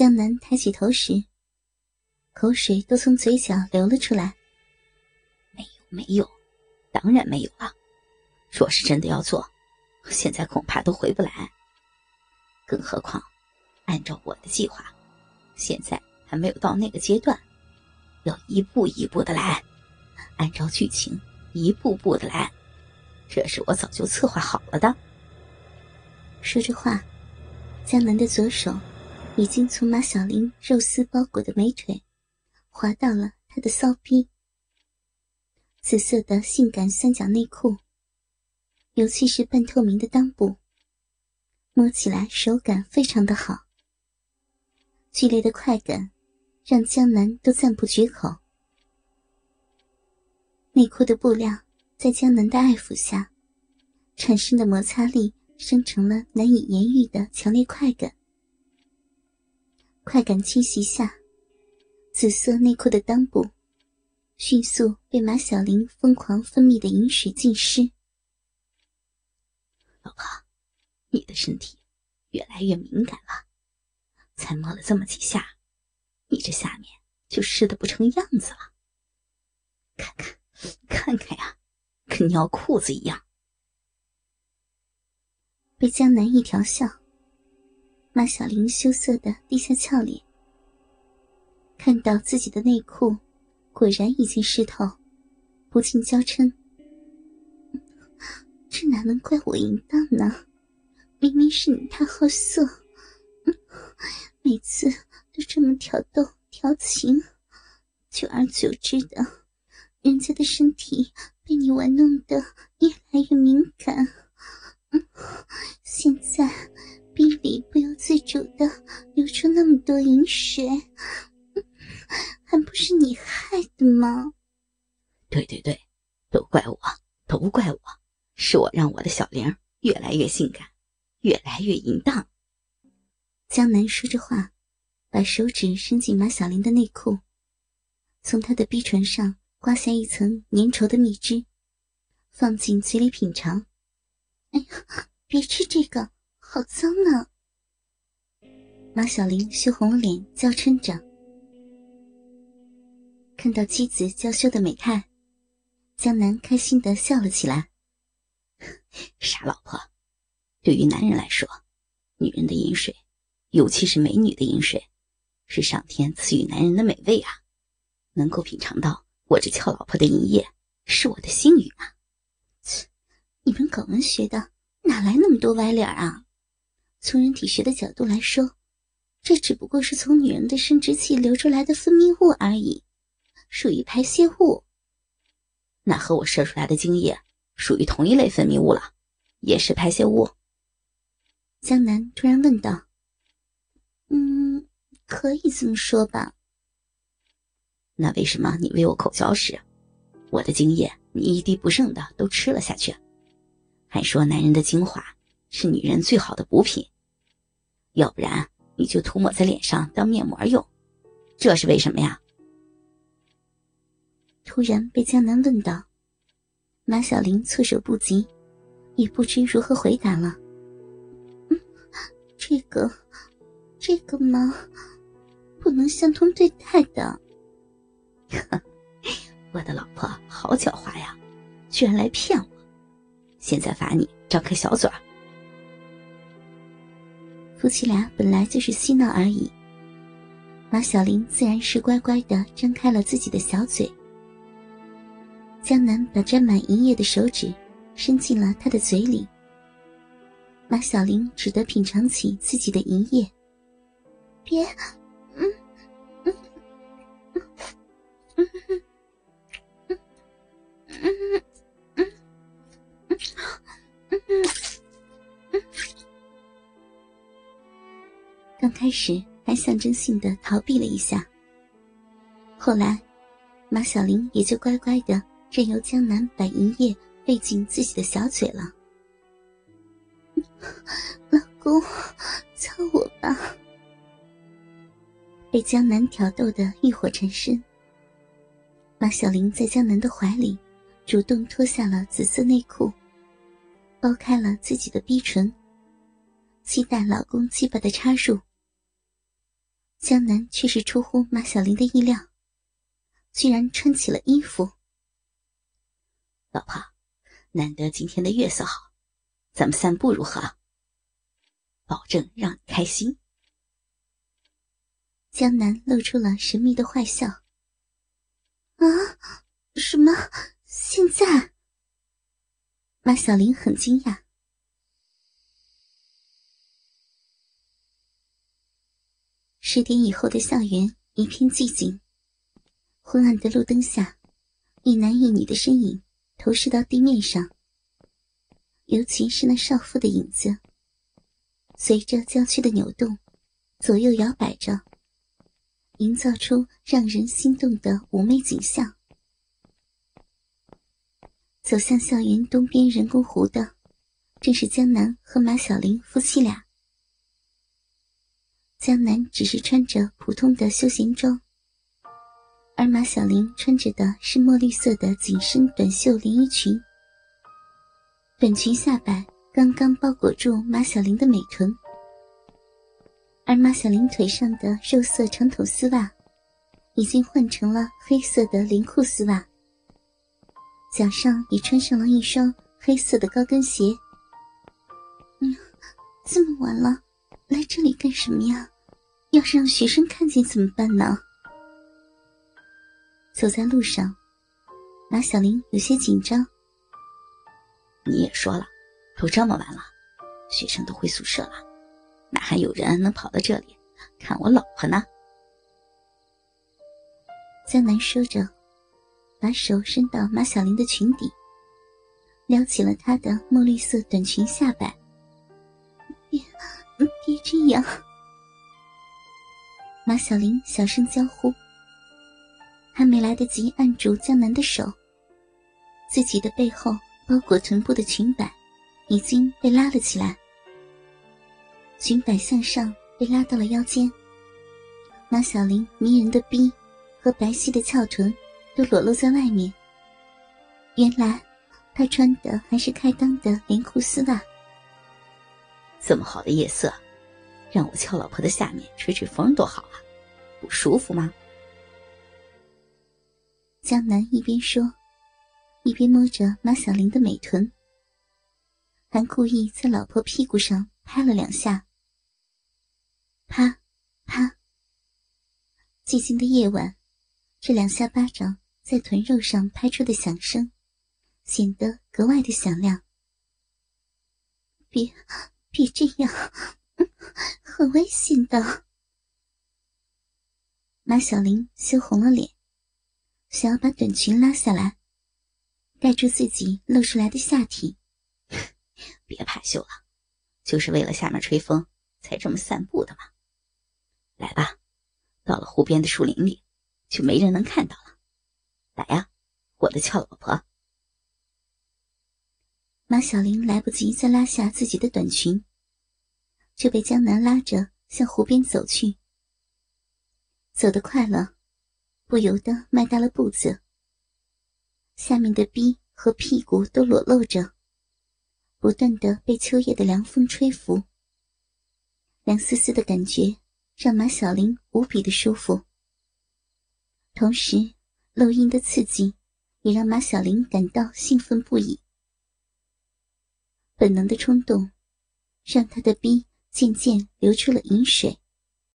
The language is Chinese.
江南抬起头时，口水都从嘴角流了出来。没有，没有，当然没有了。若是真的要做，现在恐怕都回不来。更何况，按照我的计划，现在还没有到那个阶段，要一步一步的来，按照剧情一步步的来，这是我早就策划好了的。说着话，江南的左手已经从马小玲肉丝包裹的美腿滑到了她的骚逼。紫色的性感三角内裤，尤其是半透明的裆部，摸起来手感非常的好。剧烈的快感让江南都赞不绝口。内裤的布料在江南的爱抚下产生的摩擦力。生成了难以言喻的强烈快感，快感侵袭下，紫色内裤的裆部迅速被马小玲疯狂分泌的饮水浸湿。老婆，你的身体越来越敏感了，才摸了这么几下，你这下面就湿的不成样子了。看看，看看呀，跟尿裤子一样。被江南一调笑，马小玲羞涩的低下俏脸，看到自己的内裤果然已经湿透，不禁娇嗔：“这哪能怪我淫荡呢？明明是你太好色，每次都这么挑逗调情，久而久之的，人家的身体被你玩弄的越来越敏感。”现在，逼里主的流出那么多饮水，还不是你害的吗？对对对，都怪我，都怪我，是我让我的小玲越来越性感，越来越淫荡。江南说着话，把手指伸进马小玲的内裤，从她的逼唇上刮下一层粘稠的蜜汁，放进嘴里品尝。哎呀，别吃这个，好脏呢！马小玲羞红了脸，娇嗔着。看到妻子娇羞的美态，江南开心的笑了起来。傻老婆，对于男人来说，女人的饮水，尤其是美女的饮水，是上天赐予男人的美味啊！能够品尝到我这俏老婆的饮液，是我的幸运啊！切。你们搞文学的哪来那么多歪理儿啊？从人体学的角度来说，这只不过是从女人的生殖器流出来的分泌物而已，属于排泄物。那和我射出来的精液属于同一类分泌物了，也是排泄物。江南突然问道：“嗯，可以这么说吧？那为什么你喂我口交时，我的精液你一滴不剩的都吃了下去？”还说男人的精华是女人最好的补品，要不然你就涂抹在脸上当面膜用，这是为什么呀？突然被江南问到，马小玲措手不及，也不知如何回答了。嗯这个，这个吗？不能相同对待的。我的老婆好狡猾呀，居然来骗我！现在罚你张开小嘴儿。夫妻俩本来就是嬉闹而已，马小玲自然是乖乖的张开了自己的小嘴。江南把沾满银液的手指伸进了他的嘴里，马小玲只得品尝起自己的银液。别，嗯，嗯，嗯，嗯，嗯，嗯。刚开始还象征性的逃避了一下，后来马小玲也就乖乖的任由江南把银叶喂进自己的小嘴了。老公，操我吧！被江南挑逗的欲火缠身，马小玲在江南的怀里主动脱下了紫色内裤。剥开了自己的逼唇，期待老公鸡巴的插入。江南却是出乎马小玲的意料，居然穿起了衣服。老婆，难得今天的月色好，咱们散步如何？保证让你开心。江南露出了神秘的坏笑。啊，什么？现在？马小玲很惊讶。十点以后的校园一片寂静，昏暗的路灯下，一男一女的身影投射到地面上，尤其是那少妇的影子，随着娇躯的扭动，左右摇摆着，营造出让人心动的妩媚景象。走向校园东边人工湖的，正是江南和马小玲夫妻俩。江南只是穿着普通的休闲装，而马小玲穿着的是墨绿色的紧身短袖连衣裙，短裙下摆刚刚包裹住马小玲的美臀，而马小玲腿上的肉色长筒丝袜，已经换成了黑色的连裤丝袜，脚上也穿上了一双黑色的高跟鞋。嗯，这么晚了。来这里干什么呀？要是让学生看见怎么办呢？走在路上，马小玲有些紧张。你也说了，都这么晚了，学生都回宿舍了，哪还有人能跑到这里看我老婆呢？江南说着，把手伸到马小玲的裙底，撩起了她的墨绿色短裙下摆。别这样！马小玲小声娇呼，还没来得及按住江南的手，自己的背后包裹臀部的裙摆已经被拉了起来，裙摆向上被拉到了腰间。马小玲迷人的臂和白皙的翘臀都裸露在外面。原来，她穿的还是开裆的连裤丝袜。这么好的夜色，让我翘老婆的下面吹吹风多好啊，不舒服吗？江南一边说，一边摸着马小玲的美臀，还故意在老婆屁股上拍了两下。啪，啪。寂静的夜晚，这两下巴掌在臀肉上拍出的响声，显得格外的响亮。别。别这样，很危险的。马小玲羞红了脸，想要把短裙拉下来，盖住自己露出来的下体。别怕羞了，就是为了下面吹风才这么散步的嘛。来吧，到了湖边的树林里，就没人能看到了。来呀，我的俏老婆。马小玲来不及再拉下自己的短裙，就被江南拉着向湖边走去。走得快了，不由得迈大了步子。下面的逼和屁股都裸露着，不断的被秋夜的凉风吹拂。凉丝丝的感觉让马小玲无比的舒服，同时漏阴的刺激也让马小玲感到兴奋不已。本能的冲动，让他的逼渐渐流出了饮水。